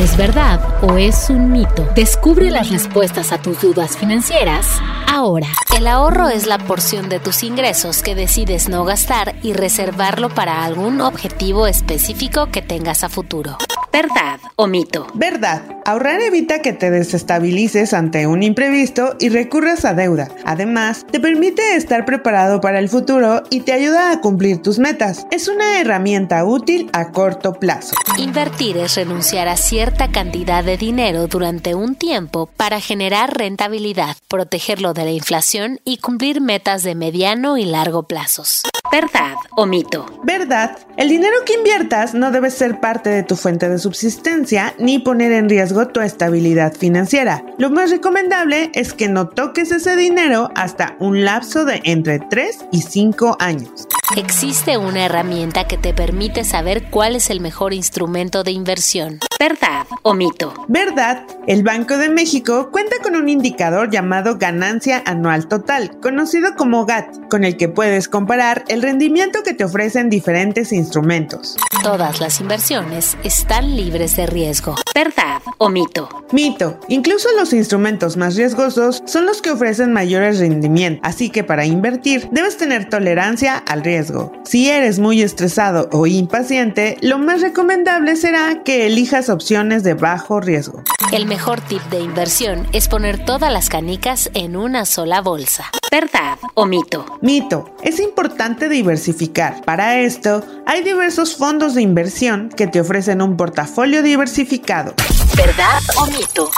¿Es verdad o es un mito? Descubre las respuestas a tus dudas financieras ahora. El ahorro es la porción de tus ingresos que decides no gastar y reservarlo para algún objetivo específico que tengas a futuro. ¿Verdad o mito? Verdad. Ahorrar evita que te desestabilices ante un imprevisto y recurras a deuda. Además, te permite estar preparado para el futuro y te ayuda a cumplir tus metas. Es una herramienta útil a corto plazo. Invertir es renunciar a cierta cantidad de dinero durante un tiempo para generar rentabilidad, protegerlo de la inflación y cumplir metas de mediano y largo plazos. ¿Verdad o mito? Verdad. El dinero que inviertas no debe ser parte de tu fuente de subsistencia ni poner en riesgo tu estabilidad financiera. Lo más recomendable es que no toques ese dinero hasta un lapso de entre 3 y 5 años. Existe una herramienta que te permite saber cuál es el mejor instrumento de inversión. ¿Verdad o mito? ¿Verdad? El Banco de México cuenta con un indicador llamado ganancia anual total, conocido como GAT, con el que puedes comparar el rendimiento que te ofrecen diferentes instrumentos. Todas las inversiones están libres de riesgo. ¿Verdad o mito? Mito. Incluso los instrumentos más riesgosos son los que ofrecen mayores rendimientos, así que para invertir debes tener tolerancia al riesgo si eres muy estresado o impaciente, lo más recomendable será que elijas opciones de bajo riesgo. El mejor tip de inversión es poner todas las canicas en una sola bolsa. ¿Verdad o mito? Mito. Es importante diversificar. Para esto, hay diversos fondos de inversión que te ofrecen un portafolio diversificado. ¿Verdad o mito?